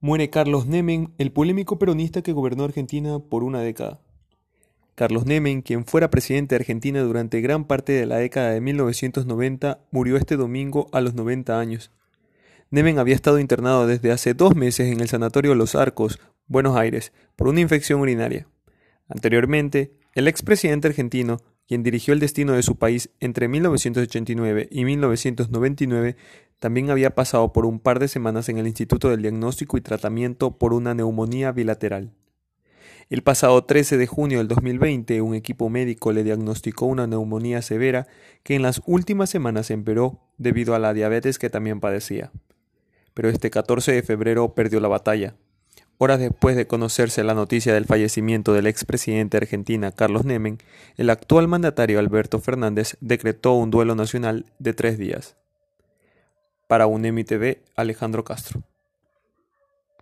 Muere Carlos Nemen, el polémico peronista que gobernó Argentina por una década. Carlos Nemen, quien fuera presidente de Argentina durante gran parte de la década de 1990, murió este domingo a los 90 años. Nemen había estado internado desde hace dos meses en el Sanatorio Los Arcos, Buenos Aires, por una infección urinaria. Anteriormente, el expresidente argentino, quien dirigió el destino de su país entre 1989 y 1999, también había pasado por un par de semanas en el Instituto del Diagnóstico y Tratamiento por una neumonía bilateral. El pasado 13 de junio del 2020, un equipo médico le diagnosticó una neumonía severa que en las últimas semanas empeoró debido a la diabetes que también padecía. Pero este 14 de febrero perdió la batalla. Horas después de conocerse la noticia del fallecimiento del expresidente de Argentina Carlos Nemen, el actual mandatario Alberto Fernández decretó un duelo nacional de tres días. Para UNEMI TV, Alejandro Castro.